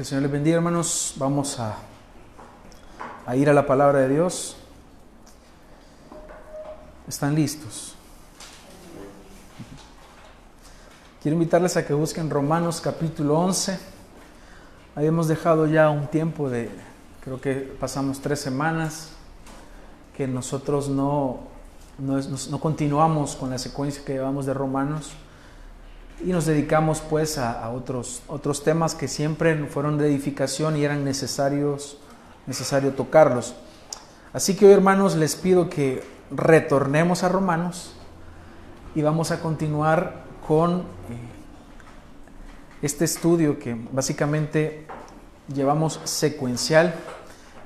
Que el Señor les bendiga, hermanos. Vamos a, a ir a la palabra de Dios. ¿Están listos? Quiero invitarles a que busquen Romanos capítulo 11. Habíamos dejado ya un tiempo de, creo que pasamos tres semanas, que nosotros no, no, no continuamos con la secuencia que llevamos de Romanos y nos dedicamos pues a, otros, otros temas que siempre fueron de edificación y eran necesarios, necesario tocarlos. Así que hoy hermanos les pido que retornemos a Romanos y vamos a continuar con este estudio que básicamente llevamos secuencial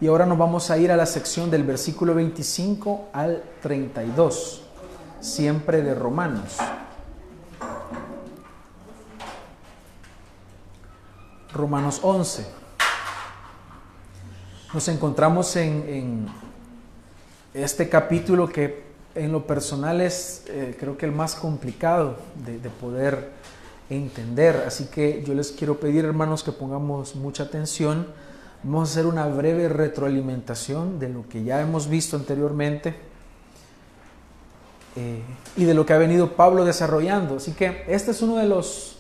y ahora nos vamos a ir a la sección del versículo 25 al 32, siempre de Romanos. Romanos 11. Nos encontramos en, este capítulo que en lo personal es eh, creo que el más complicado de, de, poder entender. Así que yo les quiero pedir hermanos que pongamos mucha atención. Vamos a hacer una breve retroalimentación de lo que ya hemos visto anteriormente eh, y de lo que ha venido Pablo desarrollando. Así que este es uno de los,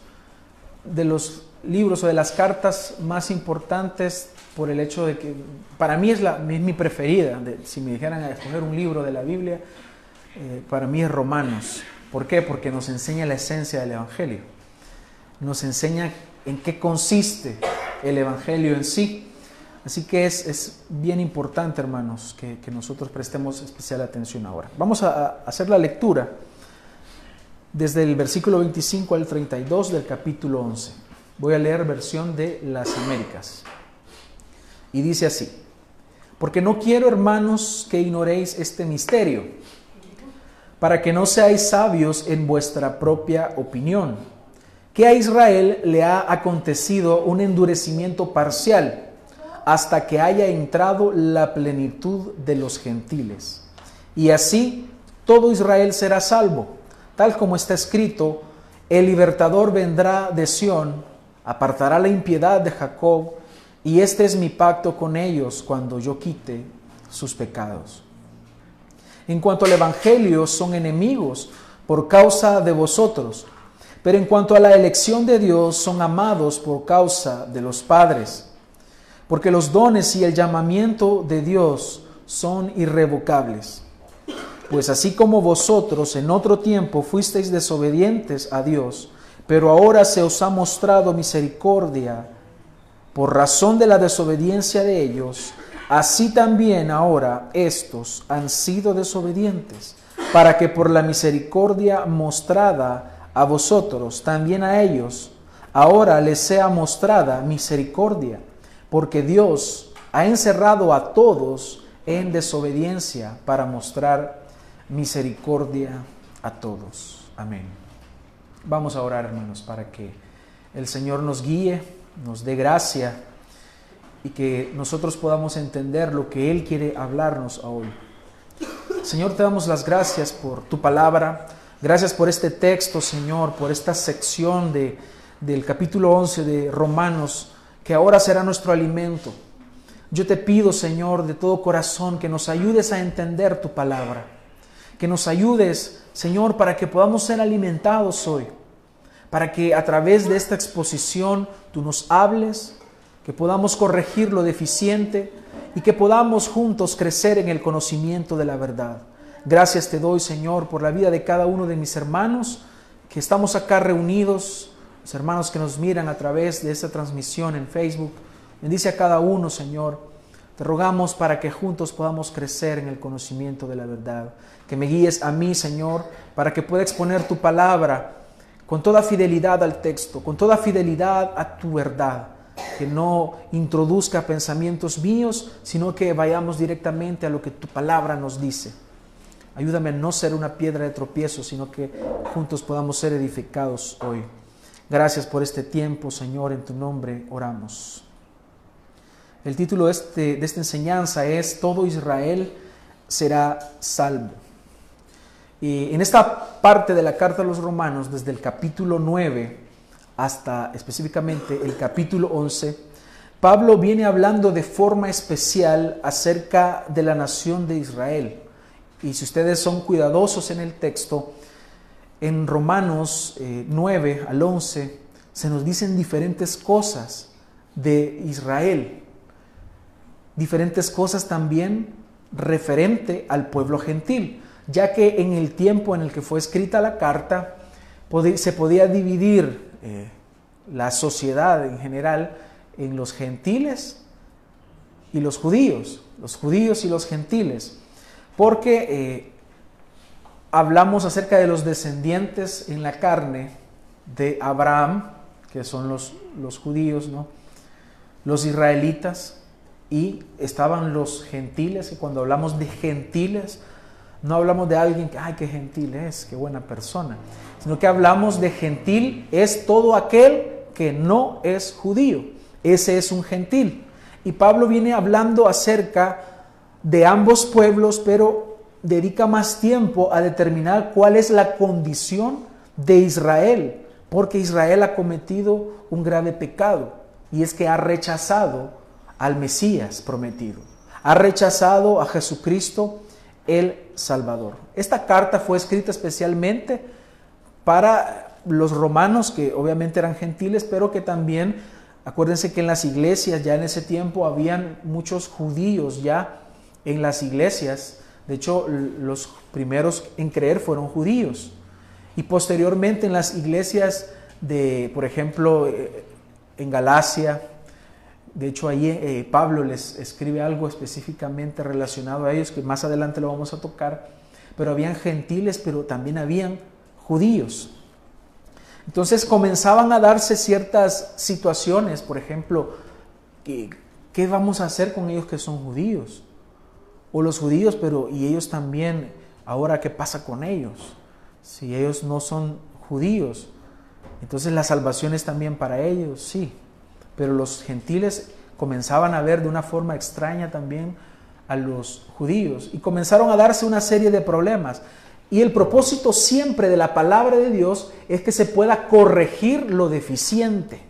de los libros o de las cartas más importantes por el hecho de que para mí es, la, es mi preferida. Si me dijeran a escoger un libro de la Biblia, eh, para mí es Romanos. ¿Por qué? Porque nos enseña la esencia del Evangelio. Nos enseña en qué consiste el Evangelio en sí. Así que es, es bien importante, hermanos, que, nosotros prestemos especial atención ahora. Vamos a, a hacer la lectura desde el versículo 25 al 32 del capítulo 11. Voy a leer versión de las Américas. Y dice así, porque no quiero, hermanos, que ignoréis este misterio, para que no seáis sabios en vuestra propia opinión, que a Israel le ha acontecido un endurecimiento parcial, hasta que haya entrado la plenitud de los gentiles. Y así todo Israel será salvo, tal como está escrito, el libertador vendrá de Sión, apartará la impiedad de Jacob, y este es mi pacto con ellos cuando yo quite sus pecados. En cuanto al Evangelio, son enemigos por causa de vosotros, pero en cuanto a la elección de Dios, son amados por causa de los padres, porque los dones y el llamamiento de Dios son irrevocables. Pues así como vosotros en otro tiempo fuisteis desobedientes a Dios, pero ahora se os ha mostrado misericordia por razón de la desobediencia de ellos, así también ahora estos han sido desobedientes, para que por la misericordia mostrada a vosotros, también a ellos, ahora les sea mostrada misericordia, porque Dios ha encerrado a todos en desobediencia para mostrar misericordia a todos. Amén. Vamos a orar, hermanos, para que el Señor nos guíe, nos dé gracia y que nosotros podamos entender lo que Él quiere hablarnos hoy. Señor, te damos las gracias por tu palabra. Gracias por este texto, Señor, por esta sección de, del capítulo 11 de Romanos, que ahora será nuestro alimento. Yo te pido, Señor, de todo corazón, que nos ayudes a entender tu palabra. Que nos ayudes, Señor, para que podamos ser alimentados hoy. Para que a través de esta exposición tú nos hables, que podamos corregir lo deficiente y que podamos juntos crecer en el conocimiento de la verdad. Gracias te doy, Señor, por la vida de cada uno de mis hermanos que estamos acá reunidos, los hermanos que nos miran a través de esta transmisión en Facebook. Bendice a cada uno, Señor. Te rogamos para que juntos podamos crecer en el conocimiento de la verdad. Que me guíes a mí, Señor, para que pueda exponer tu palabra con toda fidelidad al texto, con toda fidelidad a tu verdad. Que no introduzca pensamientos míos, sino que vayamos directamente a lo que tu palabra nos dice. Ayúdame a no ser una piedra de tropiezo, sino que juntos podamos ser edificados hoy. Gracias por este tiempo, Señor, en tu nombre oramos. El título de, este, de esta enseñanza es Todo Israel será salvo. Y en esta parte de la carta a los romanos, desde el capítulo 9 hasta específicamente el capítulo 11, Pablo viene hablando de forma especial acerca de la nación de Israel. Y si ustedes son cuidadosos en el texto, en Romanos 9 eh, al 11 se nos dicen diferentes cosas de Israel, diferentes cosas también referente al pueblo gentil, ya que en el tiempo en el que fue escrita la carta se podía dividir eh, la sociedad en general en los gentiles y los judíos, los judíos y los gentiles, porque eh, hablamos acerca de los descendientes en la carne de Abraham, que son los, los judíos, ¿no? los israelitas, y estaban los gentiles, y cuando hablamos de gentiles, no hablamos de alguien que, ay, qué gentil es, qué buena persona, sino que hablamos de gentil es todo aquel que no es judío. Ese es un gentil. Y Pablo viene hablando acerca de ambos pueblos, pero dedica más tiempo a determinar cuál es la condición de Israel, porque Israel ha cometido un grave pecado, y es que ha rechazado al Mesías prometido, ha rechazado a Jesucristo el Salvador. Esta carta fue escrita especialmente para los romanos, que obviamente eran gentiles, pero que también Acuérdense que en las iglesias ya en ese tiempo habían muchos judíos ya en las iglesias. De hecho, los primeros en creer fueron judíos. Y posteriormente en las iglesias de, por ejemplo, eh, en Galacia, de hecho ahí eh, Pablo les escribe algo específicamente relacionado a ellos, que más adelante lo vamos a tocar, pero habían gentiles, pero también habían judíos. Entonces comenzaban a darse ciertas situaciones, por ejemplo, ¿qué, vamos a hacer con ellos que son judíos? O los judíos, pero y ellos también, ahora qué pasa con ellos? Si ellos no son judíos, entonces la salvación es también para ellos, sí. Pero los gentiles comenzaban a ver de una forma extraña también a los judíos y comenzaron a darse una serie de problemas. Y el propósito siempre de la palabra de Dios es que se pueda corregir lo deficiente.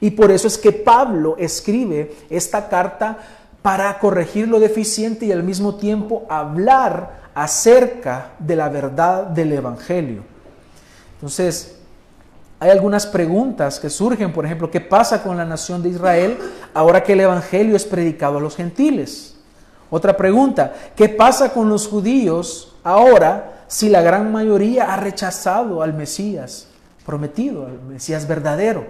Y por eso es que Pablo escribe esta carta para corregir lo deficiente y al mismo tiempo hablar acerca de la verdad del Evangelio. Entonces, hay algunas preguntas que surgen, por ejemplo, ¿qué pasa con la nación de Israel ahora que el Evangelio es predicado a los gentiles? Otra pregunta, ¿qué pasa con los judíos ahora si la gran mayoría ha rechazado al Mesías prometido, al Mesías verdadero?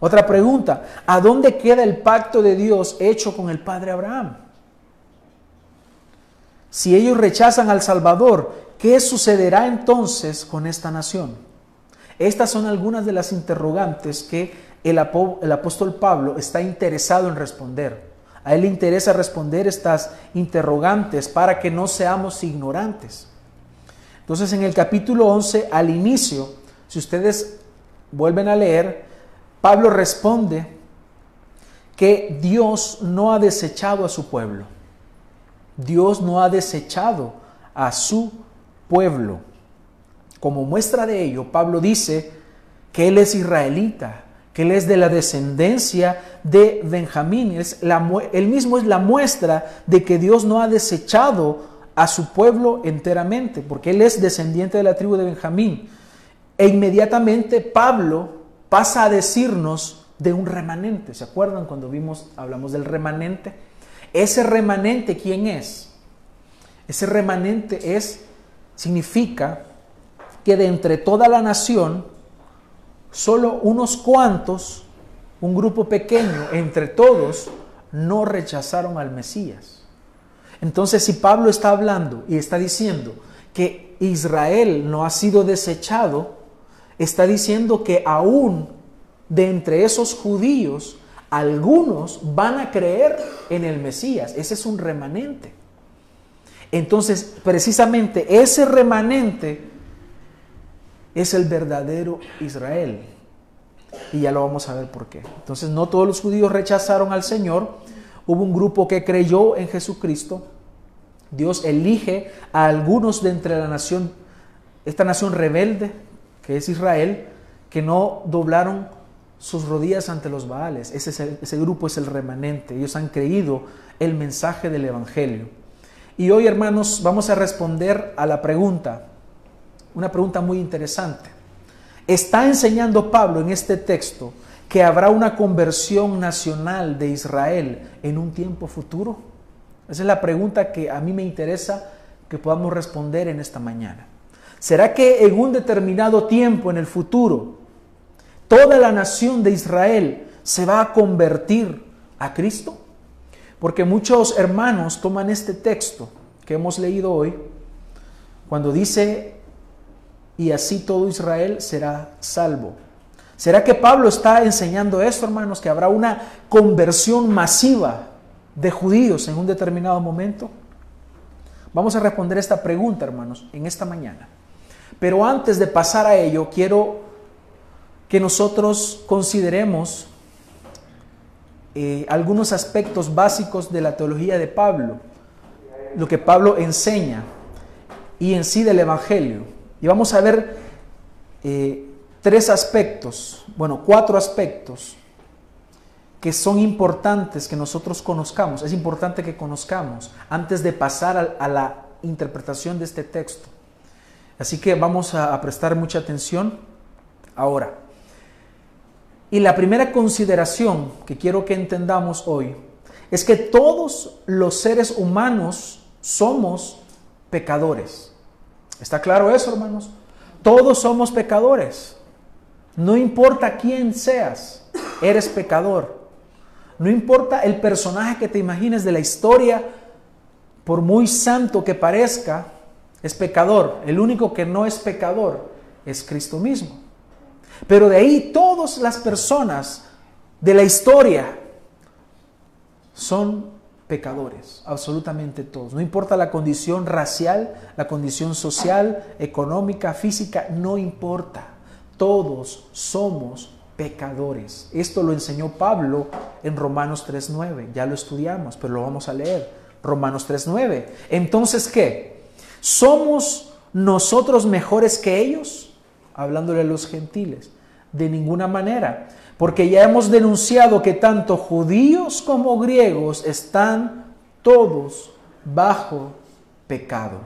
Otra pregunta, ¿a dónde queda el pacto de Dios hecho con el padre Abraham? Si ellos rechazan al Salvador, ¿qué sucederá entonces con esta nación? Estas son algunas de las interrogantes que el, apóstol Pablo está interesado en responder. A él le interesa responder estas interrogantes para que no seamos ignorantes. Entonces en el capítulo 11, al inicio, si ustedes vuelven a leer, Pablo responde que Dios no ha desechado a su pueblo. Dios no ha desechado a su pueblo. Como muestra de ello, Pablo dice que él es israelita, que él es de la descendencia de Benjamín. Es él mismo es la muestra de que Dios no ha desechado a su pueblo enteramente, porque él es descendiente de la tribu de Benjamín. E inmediatamente Pablo pasa a decirnos de un remanente. ¿Se acuerdan cuando vimos, hablamos del remanente? Ese remanente, ¿quién es? Ese remanente es, significa que de entre toda la nación, solo unos cuantos, un grupo pequeño, entre todos, no rechazaron al Mesías. Entonces, si Pablo está hablando y está diciendo que Israel no ha sido desechado, está diciendo que aún de entre esos judíos, algunos van a creer en el Mesías. Ese es un remanente. Entonces, precisamente ese remanente es el verdadero Israel. Y ya lo vamos a ver por qué. Entonces, no todos los judíos rechazaron al Señor, hubo un grupo que creyó en Jesucristo. Dios elige a algunos de entre la nación, esta nación rebelde, que es Israel, que no doblaron sus rodillas ante los Baales. Ese, ese grupo es el remanente. Ellos han creído el mensaje del Evangelio. Y hoy, hermanos, vamos a responder a la pregunta, una pregunta muy interesante. ¿Está enseñando Pablo en este texto que habrá una conversión nacional de Israel en un tiempo futuro? Esa es la pregunta que a mí me interesa que podamos responder en esta mañana. ¿Será que en un determinado tiempo en el futuro toda la nación de Israel se va a convertir a Cristo? Porque muchos hermanos toman este texto que hemos leído hoy, cuando dice, y así todo Israel será salvo. ¿Será que Pablo está enseñando esto, hermanos, que habrá una conversión masiva de judíos en un determinado momento? Vamos a responder esta pregunta, hermanos, en esta mañana. Pero antes de pasar a ello, quiero que nosotros consideremos eh, algunos aspectos básicos de la teología de Pablo, lo que Pablo enseña y en sí del Evangelio. Y vamos a ver eh, tres aspectos, bueno, cuatro aspectos que son importantes que nosotros conozcamos. Es importante que conozcamos antes de pasar a, la interpretación de este texto. Así que vamos a prestar mucha atención ahora. Y la primera consideración que quiero que entendamos hoy es que todos los seres humanos somos pecadores. ¿Está claro eso, hermanos? Todos somos pecadores. No importa quién seas, eres pecador. No importa el personaje que te imagines de la historia, por muy santo que parezca, es pecador. El único que no es pecador es Cristo mismo. Pero de ahí todas las personas de la historia son pecadores, absolutamente todos. No importa la condición racial, la condición social, económica, física, no importa. Todos somos pecadores. Esto lo enseñó Pablo en Romanos 3.9. Ya lo estudiamos, pero lo vamos a leer. Romanos 3.9. Entonces, ¿qué? ¿Somos nosotros mejores que ellos? hablándole a los gentiles. De ninguna manera, porque ya hemos denunciado que tanto judíos como griegos están todos bajo pecado.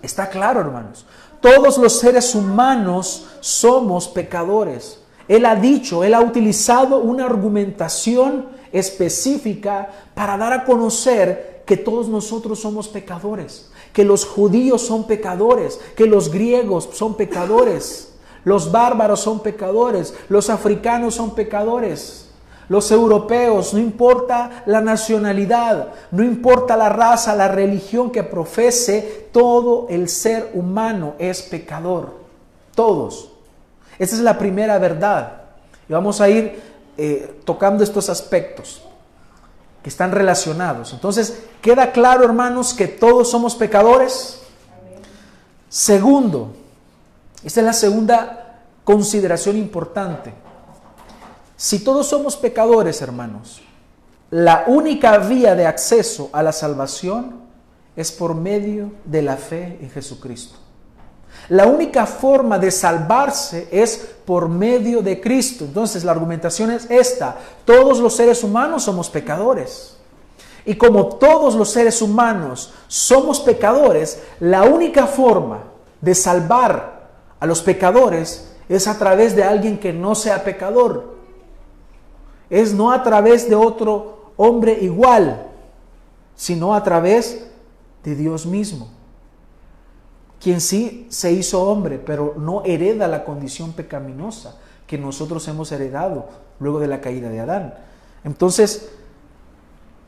Está claro, hermanos. Todos los seres humanos somos pecadores. Él ha dicho, él ha utilizado una argumentación específica para dar a conocer que todos nosotros somos pecadores que los judíos son pecadores, que los griegos son pecadores, los bárbaros son pecadores, los africanos son pecadores, los europeos, no importa la nacionalidad, no importa la raza, la religión que profese, todo el ser humano es pecador, todos. Esa es la primera verdad. Y vamos a ir eh, tocando estos aspectos que están relacionados. Entonces, ¿queda claro, hermanos, que todos somos pecadores? Segundo, esta es la segunda consideración importante. Si todos somos pecadores, hermanos, la única vía de acceso a la salvación es por medio de la fe en Jesucristo. La única forma de salvarse es por medio de Cristo. Entonces la argumentación es esta. Todos los seres humanos somos pecadores. Y como todos los seres humanos somos pecadores, la única forma de salvar a los pecadores es a través de alguien que no sea pecador. Es no a través de otro hombre igual, sino a través de Dios mismo quien sí se hizo hombre, pero no hereda la condición pecaminosa que nosotros hemos heredado luego de la caída de Adán. Entonces,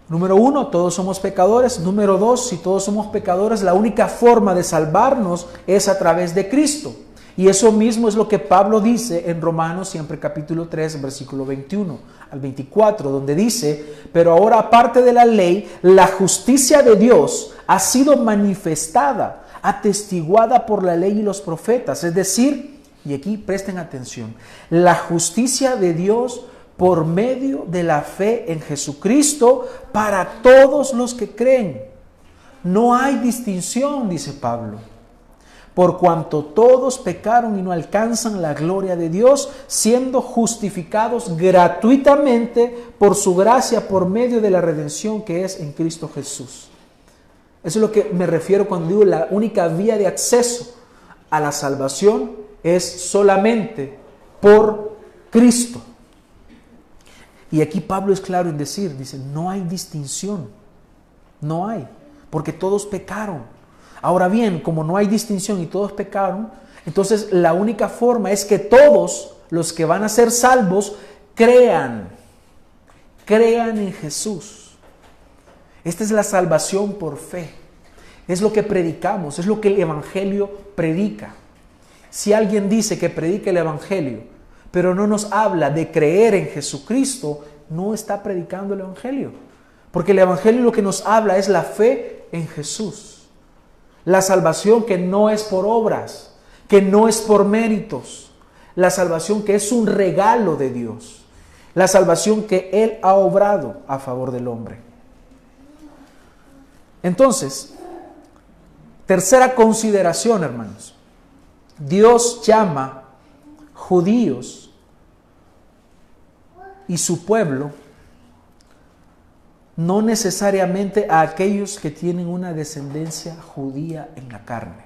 número uno, todos somos pecadores. Número dos, si todos somos pecadores, la única forma de salvarnos es a través de Cristo. Y eso mismo es lo que Pablo dice en Romanos, siempre capítulo 3, versículo 21 al 24, donde dice, pero ahora aparte de la ley, la justicia de Dios ha sido manifestada atestiguada por la ley y los profetas. Es decir, y aquí presten atención, la justicia de Dios por medio de la fe en Jesucristo para todos los que creen. No hay distinción, dice Pablo. Por cuanto todos pecaron y no alcanzan la gloria de Dios, siendo justificados gratuitamente por su gracia por medio de la redención que es en Cristo Jesús. Eso es lo que me refiero cuando digo la única vía de acceso a la salvación es solamente por Cristo. Y aquí Pablo es claro en decir, dice, no hay distinción, no hay, porque todos pecaron. Ahora bien, como no hay distinción y todos pecaron, entonces la única forma es que todos los que van a ser salvos crean, crean en Jesús. Esta es la salvación por fe. Es lo que predicamos, es lo que el Evangelio predica. Si alguien dice que predica el Evangelio, pero no nos habla de creer en Jesucristo, no está predicando el Evangelio. Porque el Evangelio lo que nos habla es la fe en Jesús. La salvación que no es por obras, que no es por méritos. La salvación que es un regalo de Dios. La salvación que Él ha obrado a favor del hombre. Entonces, tercera consideración, hermanos. Dios llama judíos y su pueblo no necesariamente a aquellos que tienen una descendencia judía en la carne.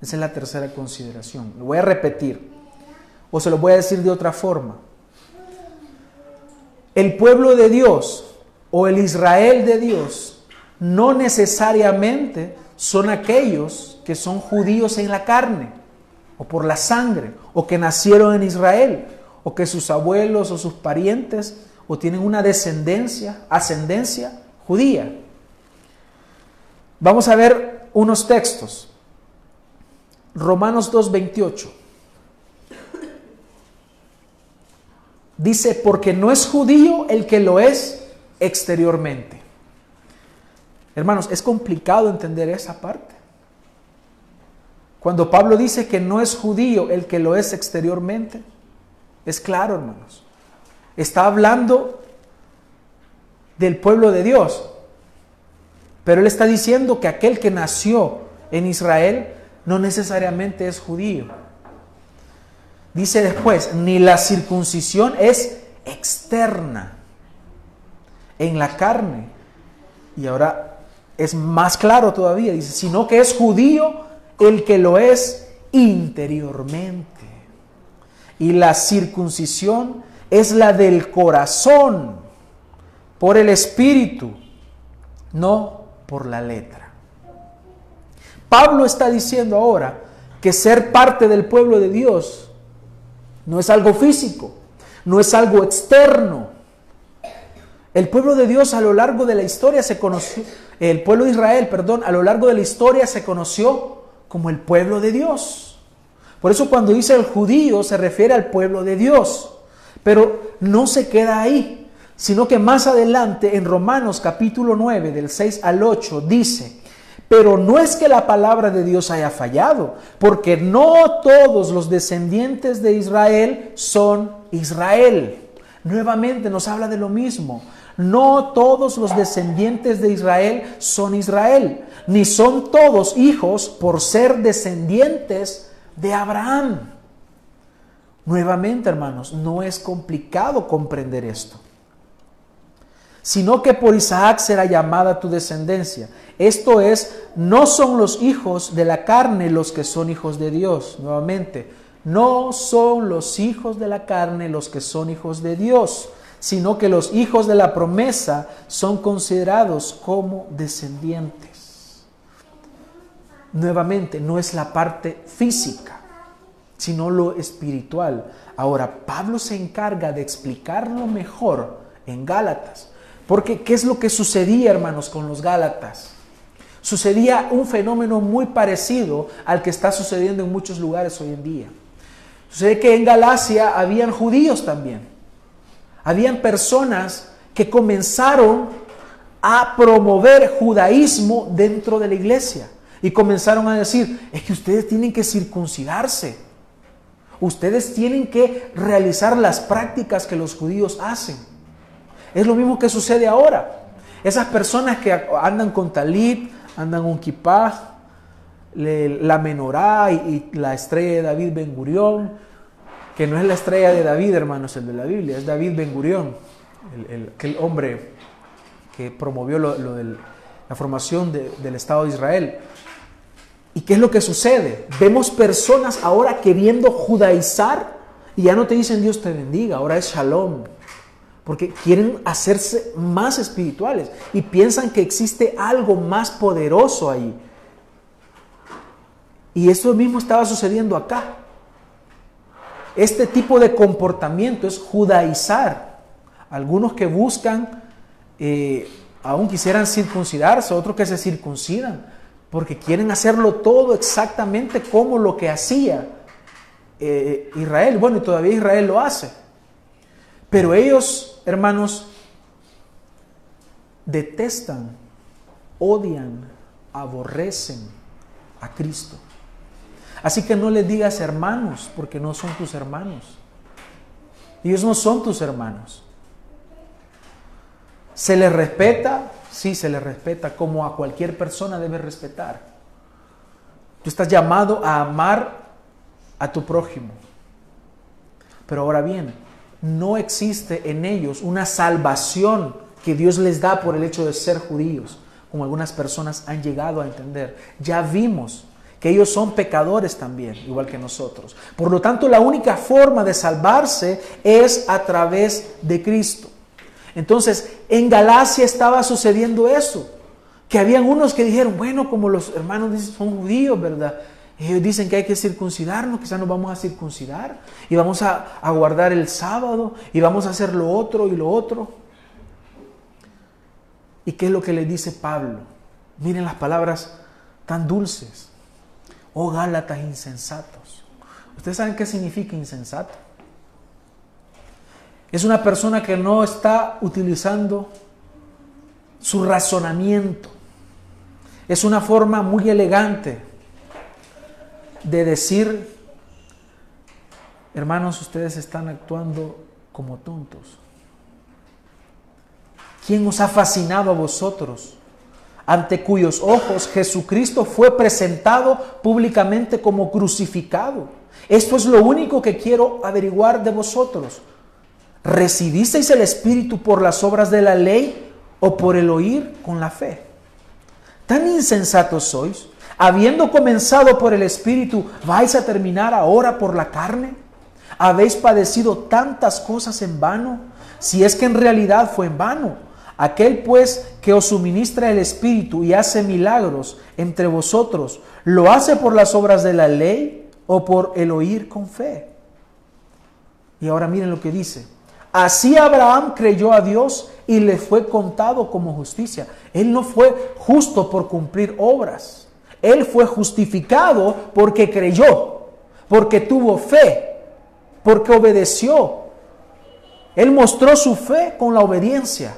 Esa es la tercera consideración. Lo voy a repetir o se lo voy a decir de otra forma. El pueblo de Dios o el Israel de Dios no necesariamente son aquellos que son judíos en la carne o por la sangre, o que nacieron en Israel, o que sus abuelos o sus parientes o tienen una descendencia, ascendencia judía. Vamos a ver unos textos. Romanos 2.28. Dice, porque no es judío el que lo es exteriormente. Hermanos, es complicado entender esa parte. Cuando Pablo dice que no es judío el que lo es exteriormente, es claro, hermanos. Está hablando del pueblo de Dios. Pero él está diciendo que aquel que nació en Israel no necesariamente es judío. Dice después, ni la circuncisión es externa en la carne. Y ahora es más claro todavía, dice, sino que es judío el que lo es interiormente. Y la circuncisión es la del corazón, por el espíritu, no por la letra. Pablo está diciendo ahora que ser parte del pueblo de Dios no es algo físico, no es algo externo. El pueblo de Dios a lo largo de la historia se conoció, el pueblo de Israel, perdón, a lo largo de la historia se conoció como el pueblo de Dios. Por eso cuando dice el judío se refiere al pueblo de Dios. Pero no se queda ahí, sino que más adelante en Romanos capítulo 9 del 6 al 8 dice, pero no es que la palabra de Dios haya fallado, porque no todos los descendientes de Israel son Israel. Nuevamente nos habla de lo mismo. No todos los descendientes de Israel son Israel, ni son todos hijos por ser descendientes de Abraham. Nuevamente, hermanos, no es complicado comprender esto, sino que por Isaac será llamada tu descendencia. Esto es, no son los hijos de la carne los que son hijos de Dios. Nuevamente, no son los hijos de la carne los que son hijos de Dios sino que los hijos de la promesa son considerados como descendientes. Nuevamente, no es la parte física, sino lo espiritual. Ahora, Pablo se encarga de explicarlo mejor en Gálatas. Porque, ¿qué es lo que sucedía, hermanos, con los Gálatas? Sucedía un fenómeno muy parecido al que está sucediendo en muchos lugares hoy en día. Sucede que en Galacia habían judíos también habían personas que comenzaron a promover judaísmo dentro de la iglesia y comenzaron a decir, es que ustedes tienen que circuncidarse, ustedes tienen que realizar las prácticas que los judíos hacen. Es lo mismo que sucede ahora. Esas personas que andan con talit, andan con kippah, la menorá y, la estrella de David Ben Gurión, que no es la estrella de David, hermanos, el de la Biblia, es David Ben Gurión, el, aquel hombre que promovió la formación del Estado de Israel. ¿Y qué es lo que sucede? Vemos personas ahora queriendo judaizar y ya no te dicen Dios te bendiga, ahora es shalom. Porque quieren hacerse más espirituales y piensan que existe algo más poderoso ahí. Y eso mismo estaba sucediendo acá. Este tipo de comportamiento es judaizar. Algunos que buscan, eh, aún quisieran circuncidarse, otros que se circuncidan, porque quieren hacerlo todo exactamente como lo que hacía eh, Israel. Bueno, y todavía Israel lo hace. Pero ellos, hermanos, detestan, odian, aborrecen a Cristo. Así que no les digas hermanos, porque no son tus hermanos. Ellos no son tus hermanos. ¿Se les respeta? Sí, se les respeta, como a cualquier persona debe respetar. Tú estás llamado a amar a tu prójimo. Pero ahora bien, no existe en ellos una salvación que Dios les da por el hecho de ser judíos, como algunas personas han llegado a entender. Ya vimos que ellos son pecadores también, igual que nosotros. Por lo tanto, la única forma de salvarse es a través de Cristo. Entonces, en Galacia estaba sucediendo eso, que habían unos que dijeron, bueno, como los hermanos son judíos, ¿verdad? Ellos dicen que hay que circuncidarnos, quizás nos vamos a circuncidar y vamos a, a guardar el sábado y vamos a hacer lo otro y lo otro. ¿Y qué es lo que le dice Pablo? Miren las palabras tan dulces. Oh Gálatas insensatos. ¿Ustedes saben qué significa insensato? Es una persona que no está utilizando su razonamiento. Es una forma muy elegante de decir, hermanos, ustedes están actuando como tontos. ¿Quién os ha fascinado a vosotros? ante cuyos ojos Jesucristo fue presentado públicamente como crucificado. Esto es lo único que quiero averiguar de vosotros. ¿Recibisteis el Espíritu por las obras de la ley o por el oír con la fe? ¿Tan insensatos sois? Habiendo comenzado por el Espíritu, ¿vais a terminar ahora por la carne? ¿Habéis padecido tantas cosas en vano? Si es que en realidad fue en vano Aquel pues que os suministra el Espíritu y hace milagros entre vosotros, ¿lo hace por las obras de la ley o por el oír con fe? Y ahora miren lo que dice. Así Abraham creyó a Dios y le fue contado como justicia. Él no fue justo por cumplir obras. Él fue justificado porque creyó, porque tuvo fe, porque obedeció. Él mostró su fe con la obediencia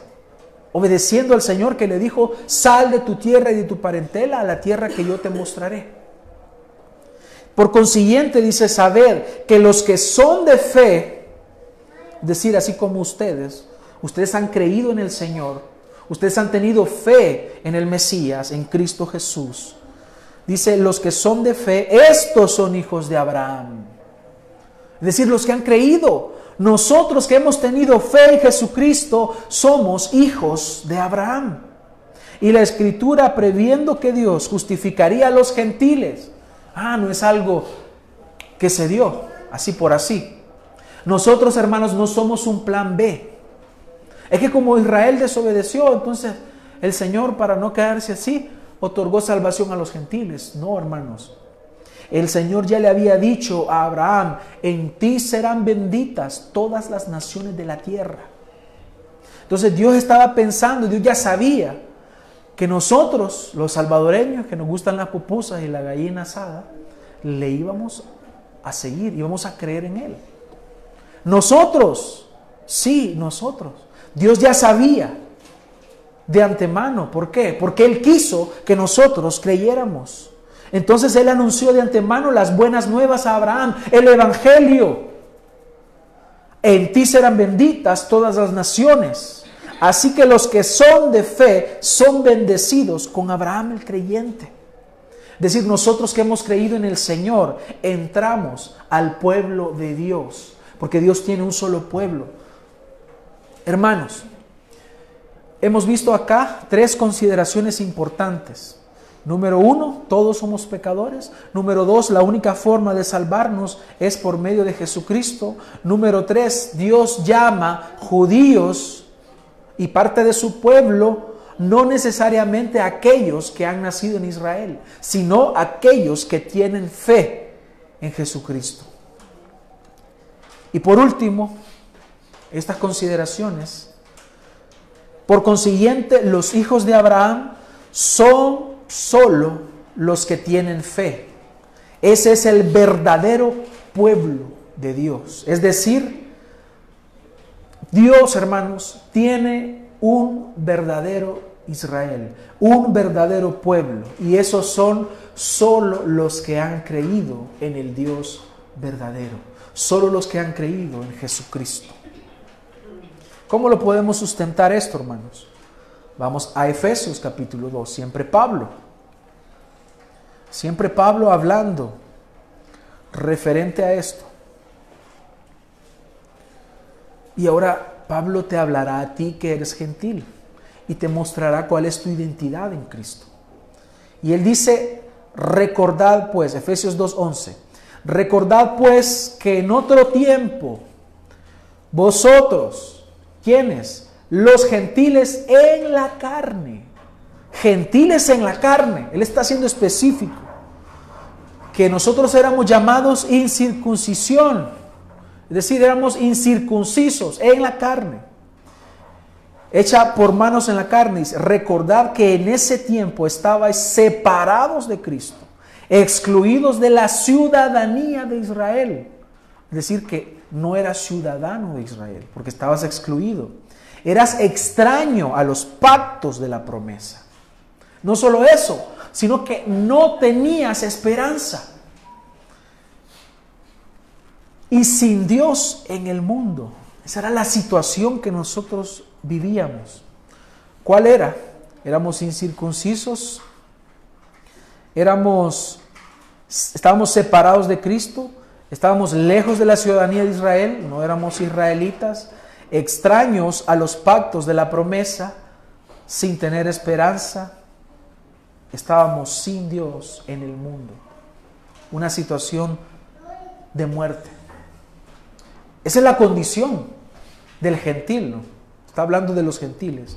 obedeciendo al Señor que le dijo, sal de tu tierra y de tu parentela a la tierra que yo te mostraré. Por consiguiente dice saber que los que son de fe, decir así como ustedes, ustedes han creído en el Señor, ustedes han tenido fe en el Mesías, en Cristo Jesús. Dice, los que son de fe, estos son hijos de Abraham. Es decir, los que han creído, nosotros que hemos tenido fe en Jesucristo somos hijos de Abraham. Y la escritura previendo que Dios justificaría a los gentiles. Ah, no es algo que se dio así por así. Nosotros hermanos no somos un plan B. Es que como Israel desobedeció, entonces el Señor para no quedarse así otorgó salvación a los gentiles. No, hermanos. El Señor ya le había dicho a Abraham, en ti serán benditas todas las naciones de la tierra. Entonces Dios estaba pensando, Dios ya sabía que nosotros, los salvadoreños, que nos gustan las pupusas y la gallina asada, le íbamos a seguir, íbamos a creer en Él. Nosotros, sí, nosotros. Dios ya sabía de antemano. ¿Por qué? Porque Él quiso que nosotros creyéramos. Entonces él anunció de antemano las buenas nuevas a Abraham, el Evangelio. En ti serán benditas todas las naciones. Así que los que son de fe son bendecidos con Abraham el creyente. Es decir, nosotros que hemos creído en el Señor, entramos al pueblo de Dios, porque Dios tiene un solo pueblo. Hermanos, hemos visto acá tres consideraciones importantes. Número uno, todos somos pecadores. Número dos, la única forma de salvarnos es por medio de Jesucristo. Número tres, Dios llama judíos y parte de su pueblo, no necesariamente aquellos que han nacido en Israel, sino aquellos que tienen fe en Jesucristo. Y por último, estas consideraciones. Por consiguiente, los hijos de Abraham son solo los que tienen fe. Ese es el verdadero pueblo de Dios. Es decir, Dios, hermanos, tiene un verdadero Israel, un verdadero pueblo. Y esos son solo los que han creído en el Dios verdadero. Solo los que han creído en Jesucristo. ¿Cómo lo podemos sustentar esto, hermanos? Vamos a Efesios capítulo 2, siempre Pablo. Siempre Pablo hablando referente a esto. Y ahora Pablo te hablará a ti que eres gentil y te mostrará cuál es tu identidad en Cristo. Y él dice, recordad pues, Efesios 2.11, recordad pues que en otro tiempo vosotros, ¿Quiénes? Los gentiles en la carne. Gentiles en la carne. Él está siendo específico. Que nosotros éramos llamados incircuncisión. Es decir, éramos incircuncisos en la carne. Hecha por manos en la carne. Recordad que en ese tiempo estabais separados de Cristo. Excluidos de la ciudadanía de Israel. Es decir, que no eras ciudadano de Israel, porque estabas excluido. Eras extraño a los pactos de la promesa. No solo eso, sino que no tenías esperanza. Y sin Dios en el mundo. Esa era la situación que nosotros vivíamos. ¿Cuál era? Éramos incircuncisos, éramos, estábamos separados de Cristo, Estábamos lejos de la ciudadanía de Israel, no éramos israelitas, extraños a los pactos de la promesa, sin tener esperanza. Estábamos sin Dios en el mundo. Una situación de muerte. Esa es la condición del gentil, ¿no? Está hablando de los gentiles,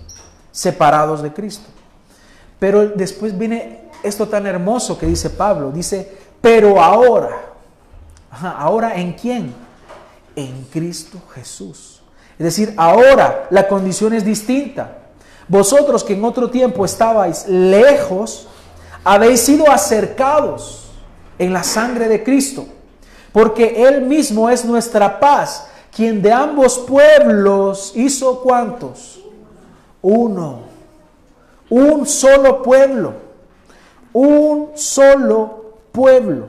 separados de Cristo. Pero después viene esto tan hermoso que dice Pablo, dice, pero ahora, Ahora, ¿en quién? En Cristo Jesús. Es decir, ahora la condición es distinta. Vosotros que en otro tiempo estabais lejos, habéis sido acercados en la sangre de Cristo, porque Él mismo es nuestra paz, quien de ambos pueblos hizo cuántos? Uno, un solo pueblo, un solo pueblo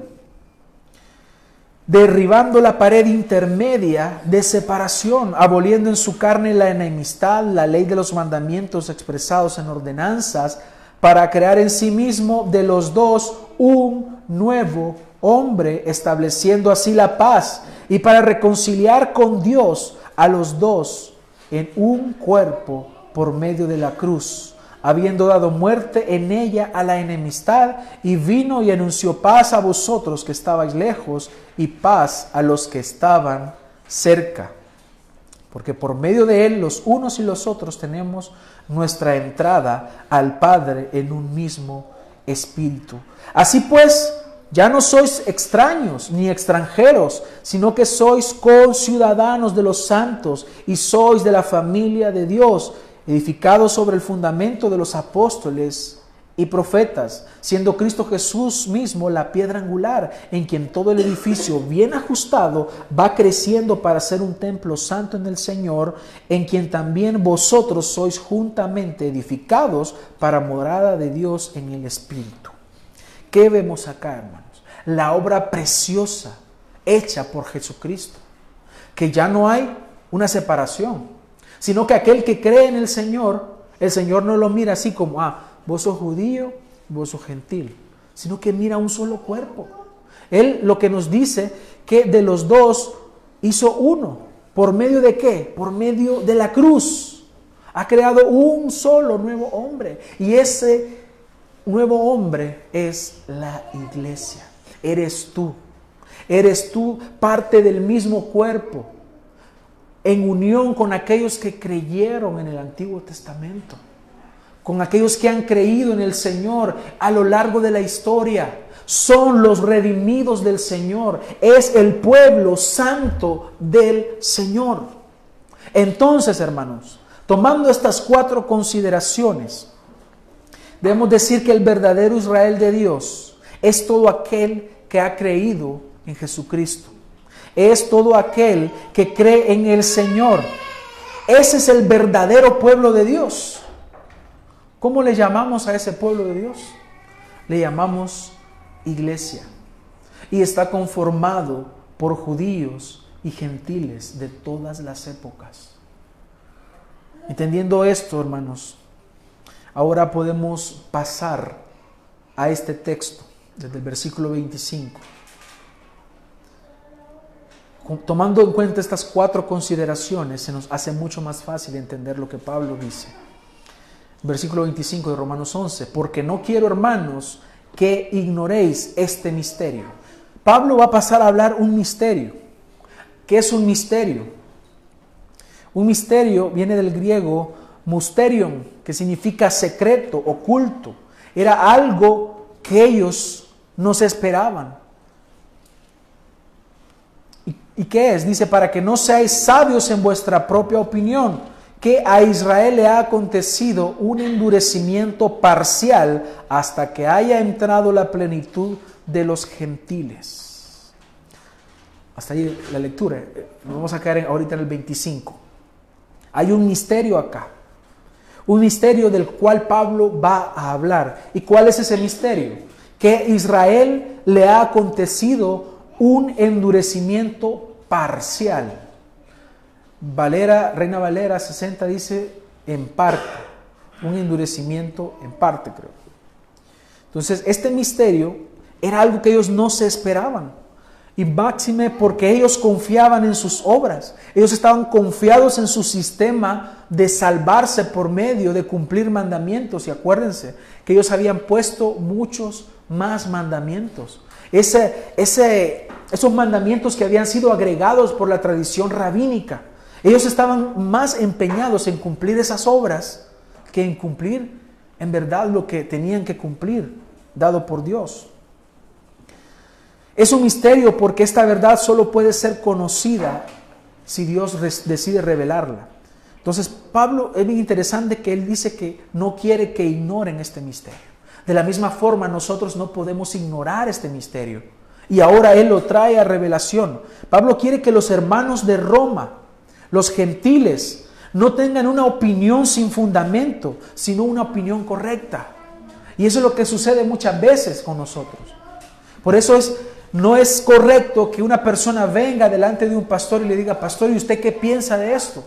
derribando la pared intermedia de separación, aboliendo en su carne la enemistad, la ley de los mandamientos expresados en ordenanzas, para crear en sí mismo de los dos un nuevo hombre, estableciendo así la paz, y para reconciliar con Dios a los dos en un cuerpo por medio de la cruz habiendo dado muerte en ella a la enemistad, y vino y anunció paz a vosotros que estabais lejos, y paz a los que estaban cerca. Porque por medio de él los unos y los otros tenemos nuestra entrada al Padre en un mismo espíritu. Así pues, ya no sois extraños ni extranjeros, sino que sois conciudadanos de los santos y sois de la familia de Dios edificado sobre el fundamento de los apóstoles y profetas, siendo Cristo Jesús mismo la piedra angular, en quien todo el edificio bien ajustado va creciendo para ser un templo santo en el Señor, en quien también vosotros sois juntamente edificados para morada de Dios en el Espíritu. ¿Qué vemos acá, hermanos? La obra preciosa hecha por Jesucristo, que ya no hay una separación, sino que aquel que cree en el Señor, el Señor no lo mira así como, ah, vos sos judío, vos sos gentil, sino que mira un solo cuerpo. Él lo que nos dice que de los dos hizo uno. ¿Por medio de qué? Por medio de la cruz. Ha creado un solo nuevo hombre. Y ese nuevo hombre es la iglesia. Eres tú. Eres tú parte del mismo cuerpo, en unión con aquellos que creyeron en el Antiguo Testamento, con aquellos que han creído en el Señor a lo largo de la historia son los redimidos del Señor, es el pueblo santo del Señor. Entonces, hermanos, tomando estas cuatro consideraciones, debemos decir que el verdadero Israel de Dios es todo aquel que ha creído en Jesucristo. Es todo aquel que cree en el Señor. Ese es el verdadero pueblo de Dios. ¿Cómo le llamamos a ese pueblo de Dios? Le llamamos iglesia y está conformado por judíos y gentiles de todas las épocas. Entendiendo esto, hermanos, ahora podemos pasar a este texto desde el versículo 25. Tomando en cuenta estas cuatro consideraciones, se nos hace mucho más fácil entender lo que Pablo dice. Versículo 25 de Romanos 11, porque no quiero, hermanos, que ignoréis este misterio. Pablo va a pasar a hablar un misterio. ¿Qué es un misterio? Un misterio viene del griego mysterion, que significa secreto, oculto. Era algo que ellos no se esperaban. ¿Y, ¿Y qué es? Dice, para que no seáis sabios en vuestra propia opinión que a Israel le ha acontecido un endurecimiento parcial hasta que haya entrado la plenitud de los gentiles. Hasta ahí la lectura. Vamos a caer ahorita en el 25. Hay un misterio acá. Un misterio del cual Pablo va a hablar. ¿Y cuál es ese misterio? Que Israel le ha acontecido un endurecimiento parcial. Valera, Reina Valera 60 dice en parte, un endurecimiento en parte, creo. Entonces, este misterio era algo que ellos no se esperaban. Y máxime porque ellos confiaban en sus obras. Ellos estaban confiados en su sistema de salvarse por medio de cumplir mandamientos. Y acuérdense que ellos habían puesto muchos más mandamientos. Ese, esos mandamientos que habían sido agregados por la tradición rabínica. Ellos estaban más empeñados en cumplir esas obras que en cumplir en verdad lo que tenían que cumplir, dado por Dios. Es un misterio porque esta verdad solo puede ser conocida si Dios decide revelarla. Entonces, Pablo es bien interesante que él dice que no quiere que ignoren este misterio. De la misma forma, nosotros no podemos ignorar este misterio. Y ahora él lo trae a revelación. Pablo quiere que los hermanos de Roma los gentiles no tengan una opinión sin fundamento, sino una opinión correcta. Y eso es lo que sucede muchas veces con nosotros. Por eso es, no es correcto que una persona venga delante de un pastor y le diga, pastor, ¿y usted qué piensa de esto?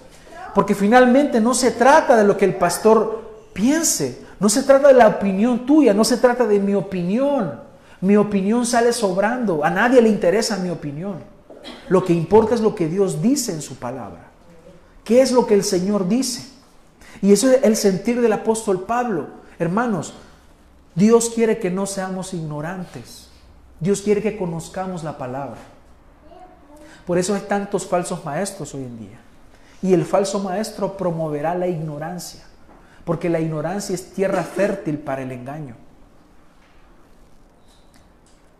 Porque finalmente no se trata de lo que el pastor piense, no se trata de la opinión tuya, no se trata de mi opinión. Mi opinión sale sobrando, a nadie le interesa mi opinión. Lo que importa es lo que Dios dice en su palabra. ¿Qué es lo que el Señor dice? Y eso es el sentir del apóstol Pablo. Hermanos, Dios quiere que no seamos ignorantes. Dios quiere que conozcamos la palabra. Por eso hay tantos falsos maestros hoy en día. Y el falso maestro promoverá la ignorancia, porque la ignorancia es tierra fértil para el engaño.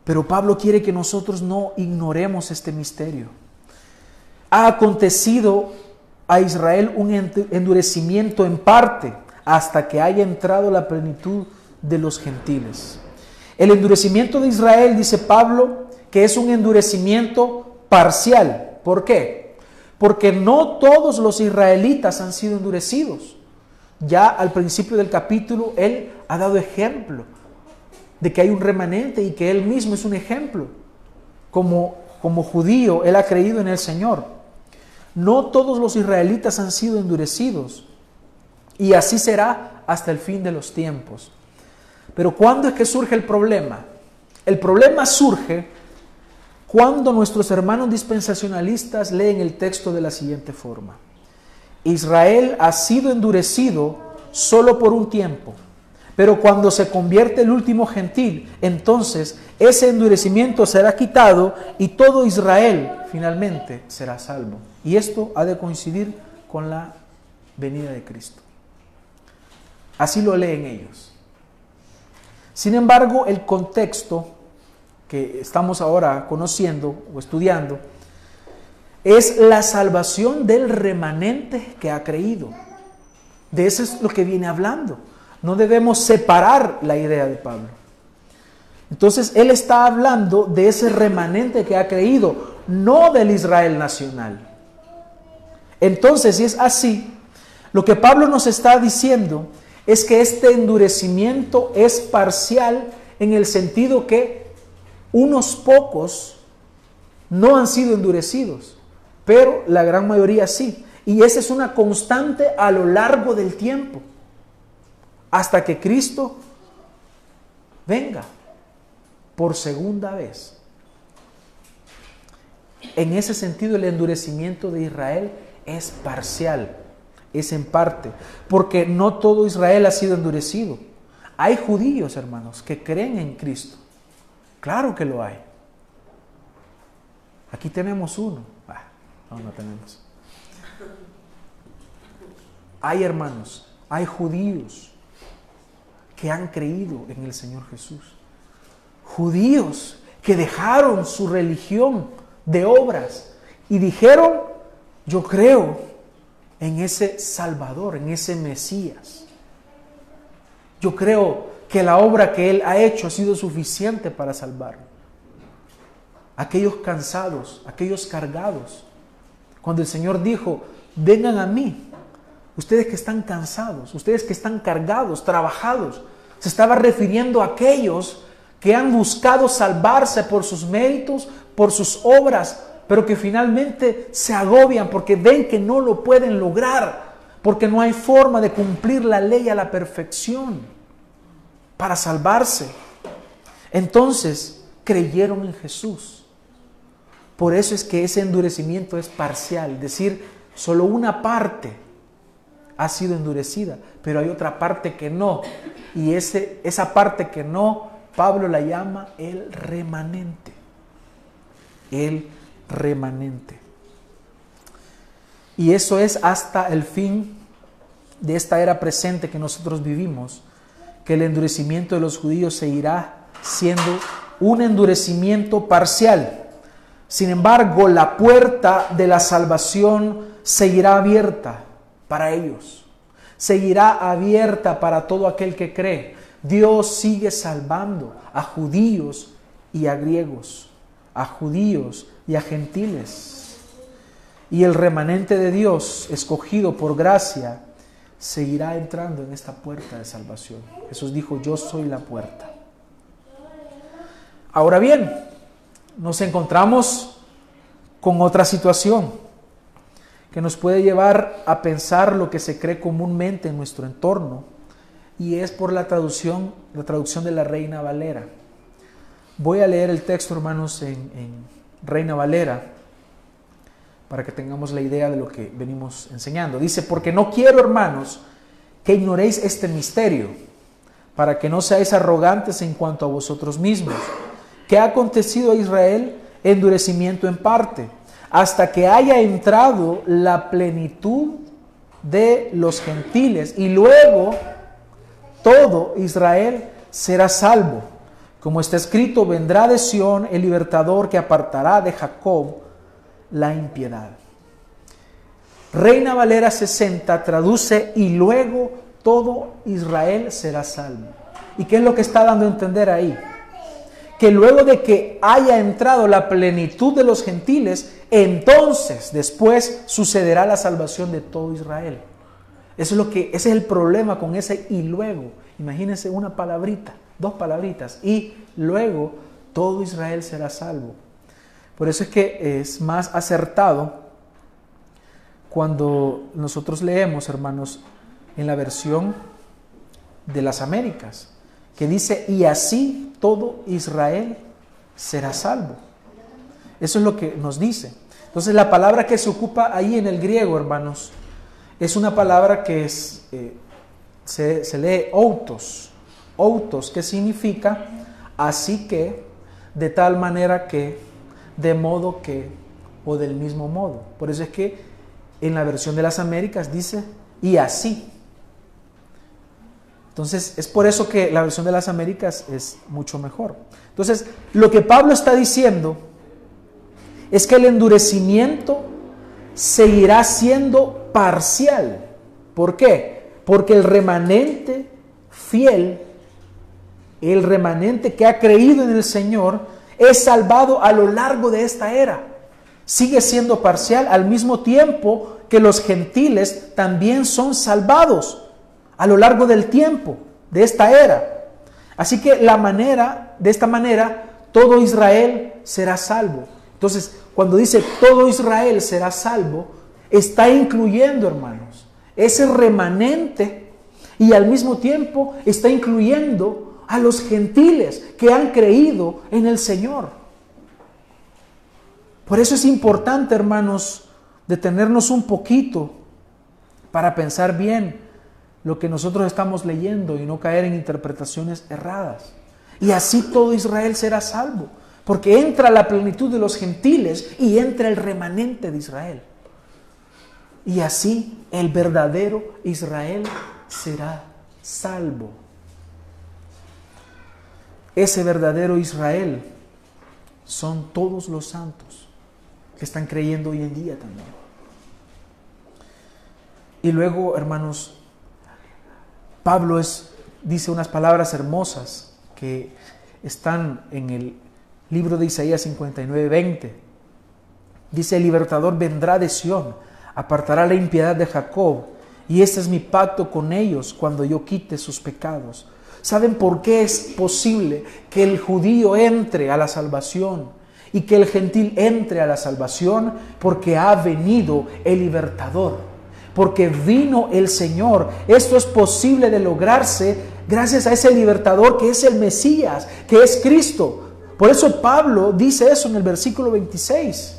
Pero Pablo quiere que nosotros no ignoremos este misterio. Ha acontecido a Israel un endurecimiento en parte hasta que haya entrado la plenitud de los gentiles. El endurecimiento de Israel, dice Pablo, que es un endurecimiento parcial. ¿Por qué? Porque no todos los israelitas han sido endurecidos. Ya al principio del capítulo, él ha dado ejemplo de que hay un remanente y que él mismo es un ejemplo. Como, como judío, él ha creído en el Señor. No todos los israelitas han sido endurecidos. Y así será hasta el fin de los tiempos. Pero ¿cuándo es que surge el problema? El problema surge cuando nuestros hermanos dispensacionalistas leen el texto de la siguiente forma. Israel ha sido endurecido solo por un tiempo, pero cuando se convierte el último gentil, entonces ese endurecimiento será quitado y todo Israel finalmente será salvo. Y esto ha de coincidir con la venida de Cristo. Así lo leen ellos. Sin embargo, el contexto que estamos ahora conociendo o estudiando es la salvación del remanente que ha creído. De eso es lo que viene hablando. No debemos separar la idea de Pablo. Entonces, él está hablando de ese remanente que ha creído, no del Israel nacional. Entonces, si es así, lo que Pablo nos está diciendo es que este endurecimiento es parcial en el sentido que unos pocos no han sido endurecidos, pero la gran mayoría sí. Y esa es una constante a lo largo del tiempo, hasta que Cristo venga por segunda vez. En ese sentido, el endurecimiento de Israel es parcial es en parte, porque no todo Israel ha sido endurecido. Hay judíos, hermanos, que creen en Cristo. Claro que lo hay. Aquí tenemos uno. No, no tenemos. Hay hermanos, hay judíos que han creído en el Señor Jesús. Judíos que dejaron su religión de obras y dijeron, yo creo en ese Salvador, en ese Mesías. Yo creo que la obra que Él ha hecho ha sido suficiente para salvar. Aquellos cansados, aquellos cargados. Cuando el Señor dijo, vengan a mí, ustedes que están cansados, ustedes que están cargados, trabajados, se estaba refiriendo a aquellos que han buscado salvarse por sus méritos, por sus obras, pero que finalmente se agobian porque ven que no lo pueden lograr, porque no hay forma de cumplir la ley a la perfección para salvarse. Entonces creyeron en Jesús. Por eso es que ese endurecimiento es parcial, decir, solo una parte ha sido endurecida, pero hay otra parte que no. Y ese, esa parte que no, Pablo la llama el remanente. El remanente. Y eso es hasta el fin de esta era presente que nosotros vivimos, que el endurecimiento de los judíos se irá siendo un endurecimiento parcial. Sin embargo, la puerta de la salvación seguirá abierta para ellos. Seguirá abierta para todo aquel que cree. Dios sigue salvando a judíos y a griegos, a judíos y a gentiles. Y el remanente de Dios, escogido por gracia, seguirá entrando en esta puerta de salvación. Jesús dijo, yo soy la puerta. Ahora bien, nos encontramos con otra situación que nos puede llevar a pensar lo que se cree comúnmente en nuestro entorno y es por la traducción, la traducción de la Reina Valera. Voy a leer el texto, hermanos, en, en Reina Valera, para que tengamos la idea de lo que venimos enseñando. Dice, porque no quiero, hermanos, que ignoréis este misterio, para que no seáis arrogantes en cuanto a vosotros mismos, que ha acontecido a Israel endurecimiento en parte, hasta que haya entrado la plenitud de los gentiles, y luego todo Israel será salvo. Como está escrito, vendrá de Sión el libertador que apartará de Jacob la impiedad. Reina Valera 60 traduce y luego todo Israel será salvo. ¿Y qué es lo que está dando a entender ahí? Que luego de que haya entrado la plenitud de los gentiles, entonces después sucederá la salvación de todo Israel. Eso es lo que, ese es el problema con ese y luego. Imagínense una palabrita dos palabritas, y luego todo Israel será salvo. Por eso es que es más acertado cuando nosotros leemos, hermanos, en la versión de las Américas, que dice, y así todo Israel será salvo. Eso es lo que nos dice. Entonces la palabra que se ocupa ahí en el griego, hermanos, es una palabra que es, eh, se, se, lee autos, autos, que significa así que, de tal manera que, de modo que, o del mismo modo. Por eso es que en la versión de las Américas dice, y así. Entonces, es por eso que la versión de las Américas es mucho mejor. Entonces, lo que Pablo está diciendo es que el endurecimiento seguirá siendo parcial. ¿Por qué? Porque el remanente fiel, el remanente que ha creído en el Señor, es salvado a lo largo de esta era. Sigue siendo parcial al mismo tiempo que los gentiles también son salvados a lo largo del tiempo de esta era. Así que la manera, de esta manera, todo Israel será salvo. Entonces, cuando dice todo Israel será salvo, está incluyendo, hermanos, ese remanente y al mismo tiempo está incluyendo a los gentiles que han creído en el Señor. Por eso es importante, hermanos, detenernos un poquito para pensar bien lo que nosotros estamos leyendo y no caer en interpretaciones erradas. Y así todo Israel será salvo, porque entra la plenitud de los gentiles y entra el remanente de Israel. Y así el verdadero Israel será salvo. Ese verdadero Israel son todos los santos que están creyendo hoy en día también. Y luego, hermanos, Pablo es, dice unas palabras hermosas que están en el libro de Isaías 59, 20. Dice, el libertador vendrá de Sión, apartará la impiedad de Jacob, y este es mi pacto con ellos cuando yo quite sus pecados. ¿Saben por qué es posible que el judío entre a la salvación y que el gentil entre a la salvación? Porque ha venido el libertador porque vino el Señor. Esto es posible de lograrse gracias a ese libertador que es el Mesías, que es Cristo. Por eso Pablo dice eso en el versículo 26.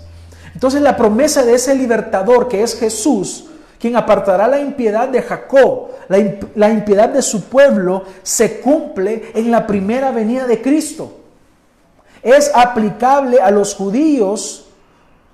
Entonces la promesa de ese libertador que es Jesús, quien apartará la impiedad de Jacob, la, impiedad de su pueblo, se cumple en la primera venida de Cristo. Es aplicable a los judíos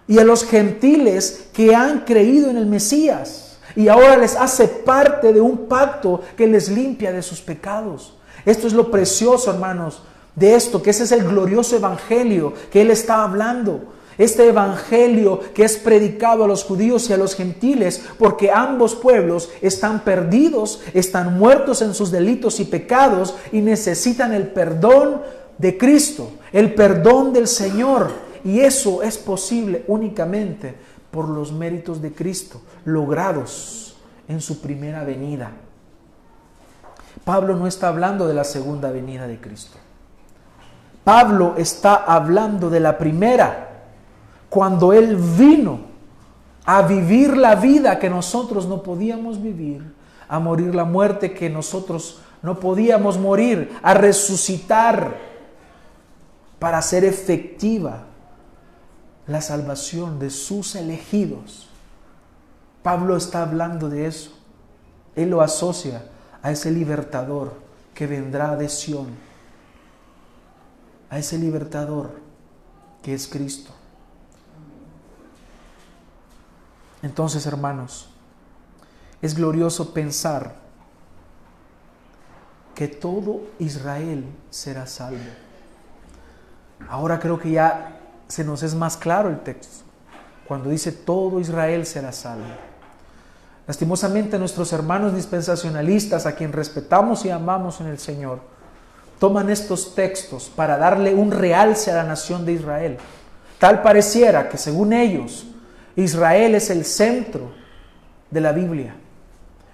y a los gentiles que han creído en el Mesías y ahora les hace parte de un pacto que les limpia de sus pecados. Esto es lo precioso, hermanos, de esto, que ese es el glorioso evangelio que Él está hablando. Este evangelio que es predicado a los judíos y a los gentiles, porque ambos pueblos están perdidos, están muertos en sus delitos y pecados y necesitan el perdón de Cristo, el perdón del Señor. Y eso es posible únicamente por los méritos de Cristo, logrados en su primera venida. Pablo no está hablando de la segunda venida de Cristo. Pablo está hablando de la primera, cuando Él vino a vivir la vida que nosotros no podíamos vivir, a morir la muerte que nosotros no podíamos morir, a resucitar para ser efectiva la salvación de sus elegidos. Pablo está hablando de eso. Él lo asocia a ese libertador que vendrá de Sión, a ese libertador que es Cristo. Entonces, hermanos, es glorioso pensar que todo Israel será salvo. Ahora creo que ya se nos es más claro el texto, cuando dice todo Israel será salvo. Lastimosamente nuestros hermanos dispensacionalistas, a quien respetamos y amamos en el Señor, toman estos textos para darle un realce a la nación de Israel. Tal pareciera que según ellos, Israel es el centro de la Biblia.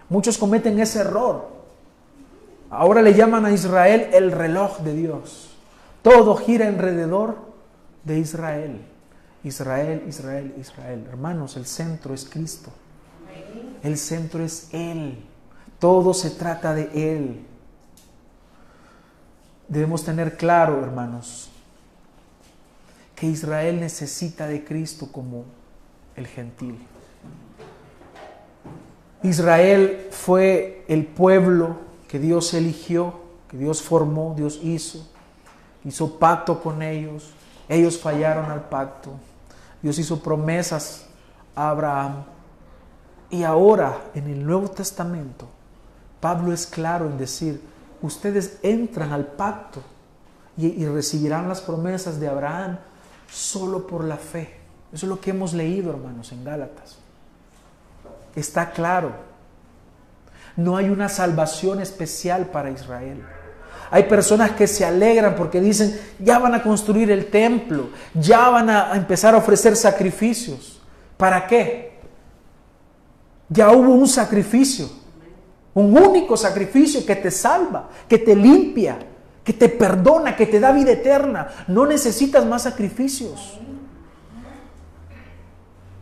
Muchos cometen ese error. Ahora le llaman a Israel el reloj de Dios. Todo gira alrededor de Israel. Israel, Israel, Israel. Hermanos, el centro es Cristo. El centro es Él. Todo se trata de Él. debemos tener claro, hermanos, que Israel necesita de Cristo como el gentil. Israel fue el pueblo que Dios eligió, que Dios formó, Dios hizo, hizo pacto con ellos, ellos fallaron al pacto, Dios hizo promesas a Abraham. Y ahora en el Nuevo Testamento, Pablo es claro en decir, ustedes entran al pacto y, recibirán las promesas de Abraham solo por la fe. Eso es lo que hemos leído, hermanos, en Gálatas. Está claro. No hay una salvación especial para Israel. Hay personas que se alegran porque dicen, ya van a construir el templo, ya van a empezar a ofrecer sacrificios. ¿Para qué? Ya hubo un sacrificio, un único sacrificio que te salva, que te limpia, que te perdona, que te da vida eterna. No necesitas más sacrificios.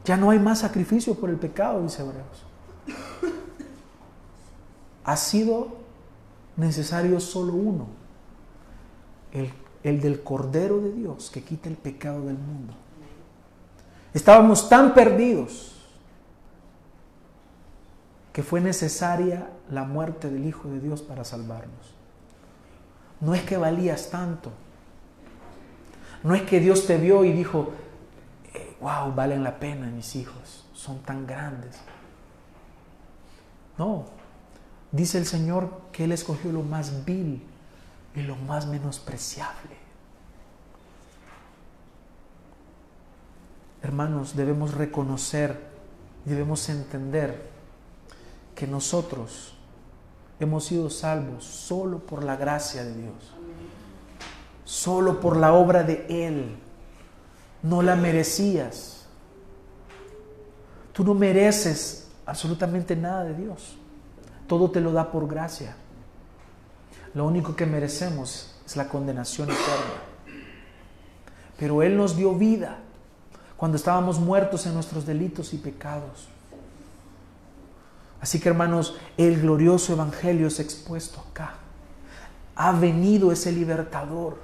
Ya no hay más sacrificio por el pecado, dice Hebreos. Ha sido necesario solo uno, el, el del Cordero de Dios que quita el pecado del mundo. Estábamos tan perdidos que fue necesaria la muerte del Hijo de Dios para salvarnos. No es que valías tanto. No es que Dios te vio y dijo, wow, valen la pena mis hijos, son tan grandes. No, dice el Señor que Él escogió lo más vil y lo más menospreciable. Hermanos, debemos reconocer, debemos entender que nosotros hemos sido salvos solo por la gracia de Dios, solo por la obra de Él no la merecías. Tú no mereces absolutamente nada de Dios. Todo te lo da por gracia. Lo único que merecemos es la condenación eterna. Pero Él nos dio vida cuando estábamos muertos en nuestros delitos y pecados. Así que hermanos, el glorioso Evangelio es expuesto acá. Ha venido ese libertador.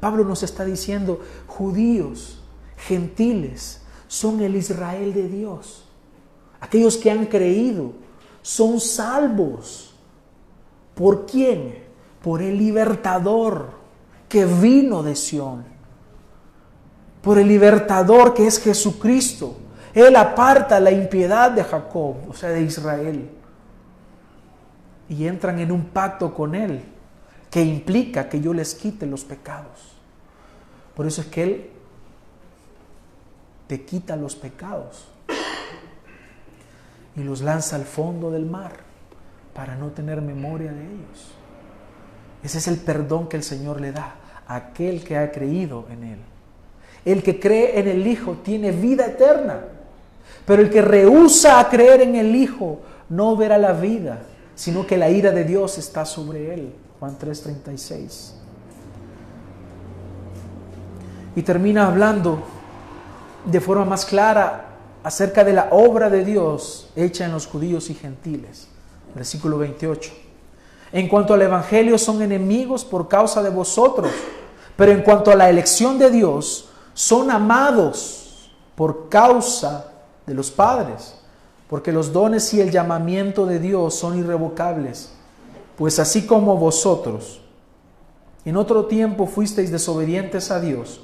Pablo nos está diciendo, judíos, gentiles son el Israel de Dios. Aquellos que han creído son salvos. ¿Por quién? Por el libertador que vino de Sión. Por el libertador que es Jesucristo. Él aparta la impiedad de Jacob, o sea, de Israel. Y entran en un pacto con Él que implica que yo les quite los pecados. Por eso es que Él te quita los pecados y los lanza al fondo del mar para no tener memoria de ellos. Ese es el perdón que el Señor le da a aquel que ha creído en Él. El que cree en el Hijo tiene vida eterna, pero el que rehúsa a creer en el Hijo no verá la vida, sino que la ira de Dios está sobre él. Juan 3:36. Y termina hablando de forma más clara acerca de la obra de Dios hecha en los judíos y gentiles. Versículo 28. En cuanto al Evangelio son enemigos por causa de vosotros, pero en cuanto a la elección de Dios son amados por causa de los padres, porque los dones y el llamamiento de Dios son irrevocables, pues así como vosotros en otro tiempo fuisteis desobedientes a Dios,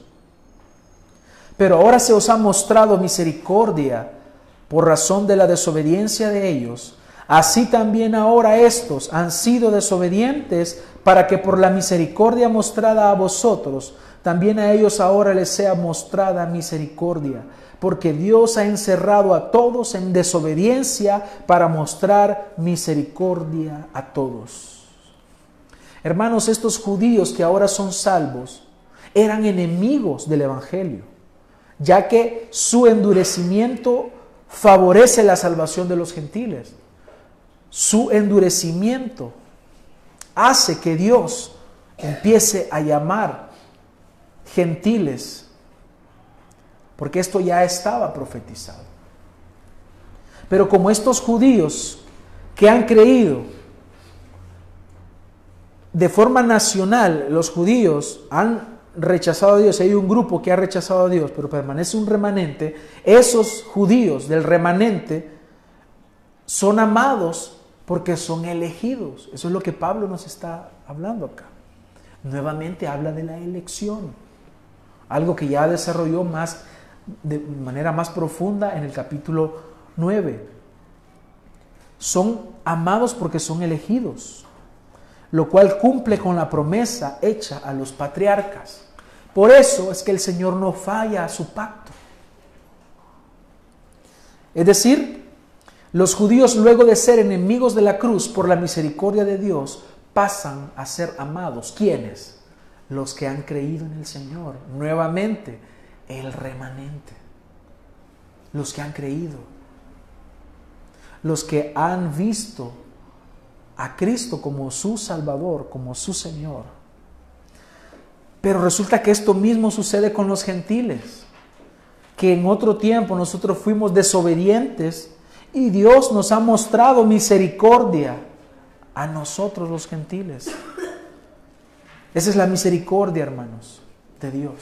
pero ahora se os ha mostrado misericordia por razón de la desobediencia de ellos. Así también ahora estos han sido desobedientes para que por la misericordia mostrada a vosotros, también a ellos ahora les sea mostrada misericordia. Porque Dios ha encerrado a todos en desobediencia para mostrar misericordia a todos. Hermanos, estos judíos que ahora son salvos eran enemigos del Evangelio ya que su endurecimiento favorece la salvación de los gentiles. Su endurecimiento hace que Dios empiece a llamar gentiles, porque esto ya estaba profetizado. Pero como estos judíos que han creído de forma nacional los judíos han rechazado a Dios, hay un grupo que ha rechazado a Dios, pero permanece un remanente, esos judíos del remanente son amados porque son elegidos. Eso es lo que Pablo nos está hablando acá. Nuevamente habla de la elección, algo que ya desarrolló más de manera más profunda en el capítulo 9. Son amados porque son elegidos, lo cual cumple con la promesa hecha a los patriarcas. Por eso es que el Señor no falla a su pacto. Es decir, los judíos luego de ser enemigos de la cruz por la misericordia de Dios pasan a ser amados. ¿Quiénes? Los que han creído en el Señor. Nuevamente, el remanente. Los que han creído. Los que han visto a Cristo como su Salvador, como su Señor. Pero resulta que esto mismo sucede con los gentiles, que en otro tiempo nosotros fuimos desobedientes y Dios nos ha mostrado misericordia a nosotros los gentiles. Esa es la misericordia, hermanos, de Dios.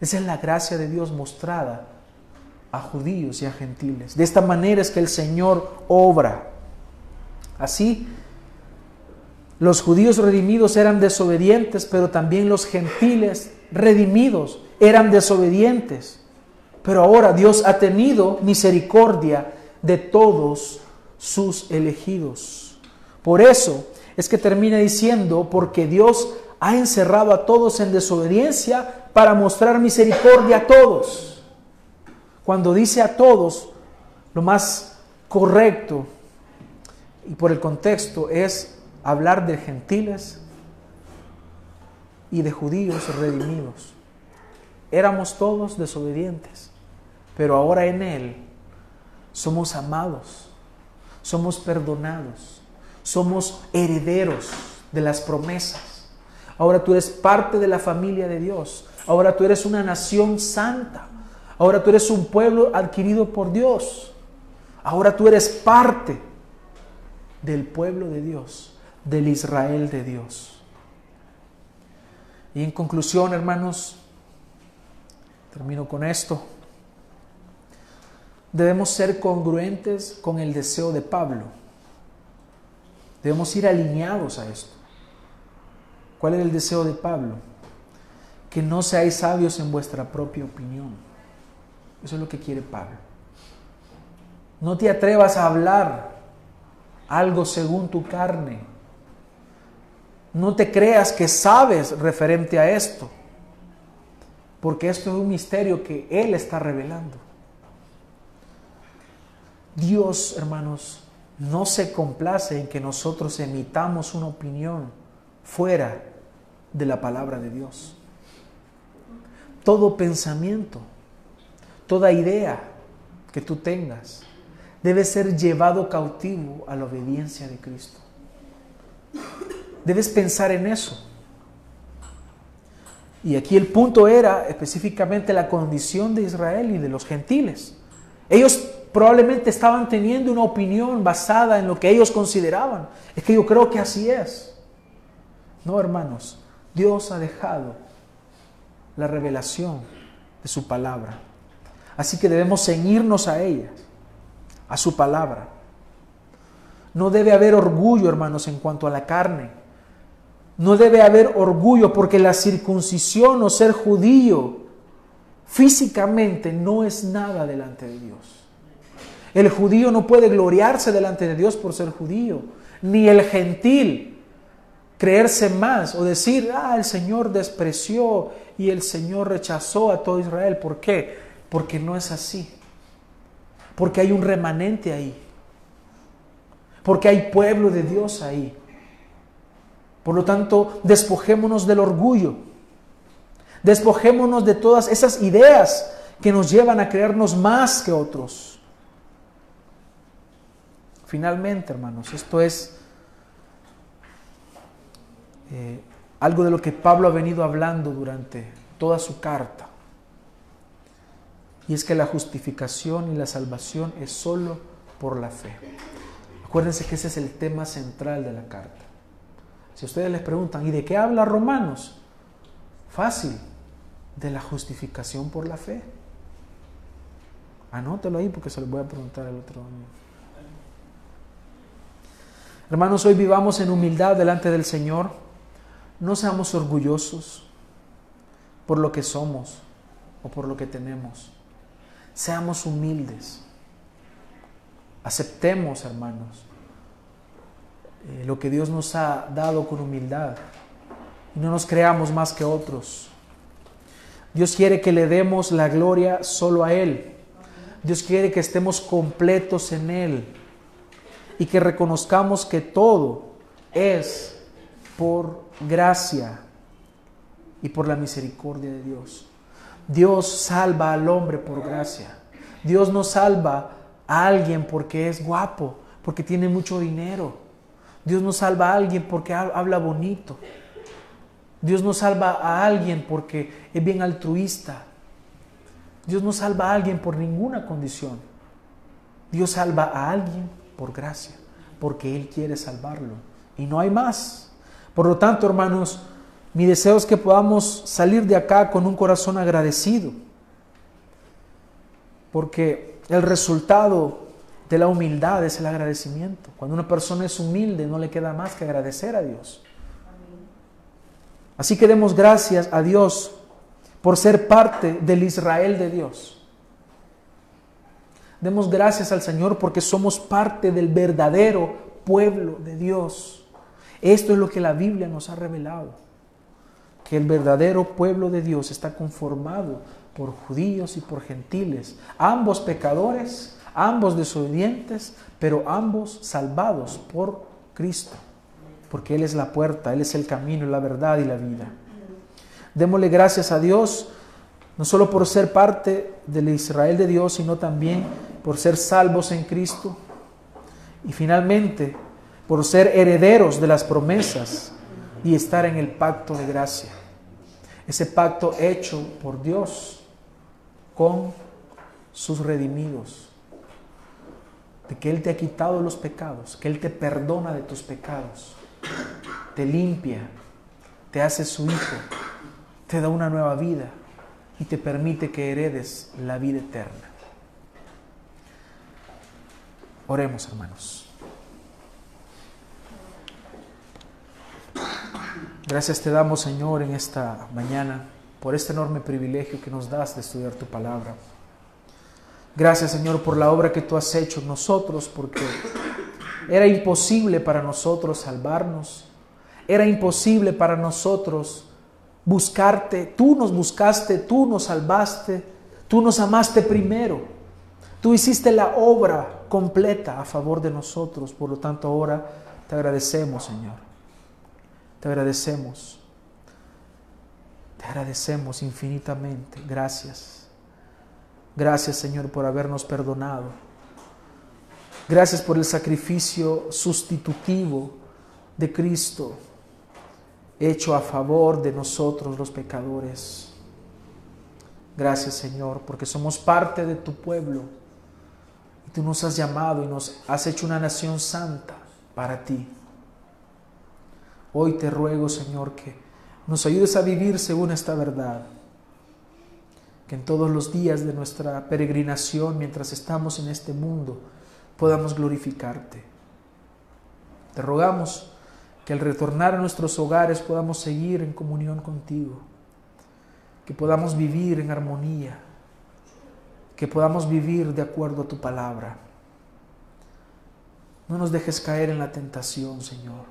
Esa es la gracia de Dios mostrada a judíos y a gentiles. De esta manera es que el Señor obra. Así los judíos redimidos eran desobedientes, pero también los gentiles redimidos eran desobedientes. Pero ahora Dios ha tenido misericordia de todos sus elegidos. Por eso es que termina diciendo, porque Dios ha encerrado a todos en desobediencia para mostrar misericordia a todos. Cuando dice a todos, lo más correcto y por el contexto es hablar de gentiles y de judíos redimidos. Éramos todos desobedientes, pero ahora en Él somos amados, somos perdonados, somos herederos de las promesas. Ahora tú eres parte de la familia de Dios, ahora tú eres una nación santa, ahora tú eres un pueblo adquirido por Dios, ahora tú eres parte del pueblo de Dios del Israel de Dios. Y en conclusión, hermanos, termino con esto. Debemos ser congruentes con el deseo de Pablo. Debemos ir alineados a esto. ¿Cuál es el deseo de Pablo? Que no seáis sabios en vuestra propia opinión. Eso es lo que quiere Pablo. No te atrevas a hablar algo según tu carne, no te creas que sabes referente a esto, porque esto es un misterio que Él está revelando. Dios, hermanos, no se complace en que nosotros emitamos una opinión fuera de la palabra de Dios. Todo pensamiento, toda idea que tú tengas debe ser llevado cautivo a la obediencia de Cristo. Debes pensar en eso. Y aquí el punto era específicamente la condición de Israel y de los gentiles. Ellos probablemente estaban teniendo una opinión basada en lo que ellos consideraban. Es que yo creo que así es. No, hermanos, Dios ha dejado la revelación de su palabra. Así que debemos ceñirnos a ella, a su palabra. No debe haber orgullo, hermanos, en cuanto a la carne. No debe haber orgullo porque la circuncisión o ser judío físicamente no es nada delante de Dios. El judío no puede gloriarse delante de Dios por ser judío, ni el gentil creerse más o decir, ah, el Señor despreció y el Señor rechazó a todo Israel. ¿Por qué? Porque no es así. Porque hay un remanente ahí. Porque hay pueblo de Dios ahí. Por lo tanto, despojémonos del orgullo. Despojémonos de todas esas ideas que nos llevan a creernos más que otros. Finalmente, hermanos, esto es eh, algo de lo que Pablo ha venido hablando durante toda su carta. Y es que la justificación y la salvación es solo por la fe. Acuérdense que ese es el tema central de la carta Si ustedes les preguntan, ¿y de qué habla Romanos? Fácil, de la justificación por la fe. Anótelo ahí porque se lo voy a preguntar al otro año. Hermanos, hoy vivamos en humildad delante del Señor. No seamos orgullosos por lo que somos o por lo que tenemos. Seamos humildes. Aceptemos, hermanos, eh, lo que Dios nos ha dado con humildad. Y no nos creamos más que otros. Dios quiere que le demos la gloria solo a Él. Dios quiere que estemos completos en Él y que reconozcamos que todo es por gracia y por la misericordia de Dios. Dios salva al hombre por gracia. Dios no salva a alguien porque es guapo, porque tiene mucho dinero. Dios no salva a alguien porque habla bonito. Dios no salva a alguien porque es bien altruista. Dios no salva a alguien por ninguna condición. Dios salva a alguien por gracia, porque Él quiere salvarlo. Y no hay más. Por lo tanto, hermanos, mi deseo es que podamos salir de acá con un corazón agradecido. Porque el resultado de la humildad es el agradecimiento. Cuando una persona es humilde no le queda más que agradecer a Dios. Así que demos gracias a Dios por ser parte del Israel de Dios. Demos gracias al Señor porque somos parte del verdadero pueblo de Dios. Esto es lo que la Biblia nos ha revelado, que el verdadero pueblo de Dios está conformado por judíos y por gentiles, ambos pecadores, ambos desobedientes, pero ambos salvados por Cristo, porque Él es la puerta, Él es el camino, la verdad y la vida. Démosle gracias a Dios, no solo por ser parte del Israel de Dios, sino también por ser salvos en Cristo. Y finalmente, por ser herederos de las promesas y estar en el pacto de gracia. Ese pacto hecho por Dios con sus redimidos. Que Él te ha quitado los pecados, que Él te perdona de tus pecados, te limpia, te hace su hijo te da una nueva vida y te permite que heredes la vida eterna. Oremos, hermanos. Gracias te damos, Señor, en esta mañana por este enorme privilegio que nos das de estudiar tu palabra. Gracias, Señor, por la obra que tú has hecho en nosotros, porque era imposible para nosotros salvarnos, era imposible para nosotros buscarte, tú nos buscaste, tú nos salvaste, tú nos amaste primero, tú hiciste la obra completa a favor de nosotros, por lo tanto ahora te agradecemos, Señor, te agradecemos, te agradecemos infinitamente, gracias, gracias Señor por habernos perdonado, gracias por el sacrificio sustitutivo de Cristo hecho a favor de nosotros los pecadores. Gracias Señor, porque somos parte de tu pueblo. Y tú nos has llamado y nos has hecho una nación santa para ti. Hoy te ruego Señor que nos ayudes a vivir según esta verdad. Que en todos los días de nuestra peregrinación, mientras estamos en este mundo, podamos glorificarte. Te rogamos que al retornar a nuestros hogares podamos seguir en comunión contigo, que podamos vivir en armonía, que podamos vivir de acuerdo a tu palabra. No nos dejes caer en la tentación, Señor.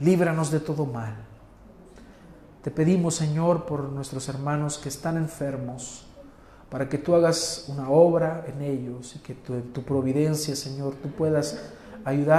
Líbranos de todo mal. Te pedimos, Señor, por nuestros hermanos que están enfermos, para que tú hagas una obra en ellos y que tu, tu providencia, Señor, tú puedas ayudar.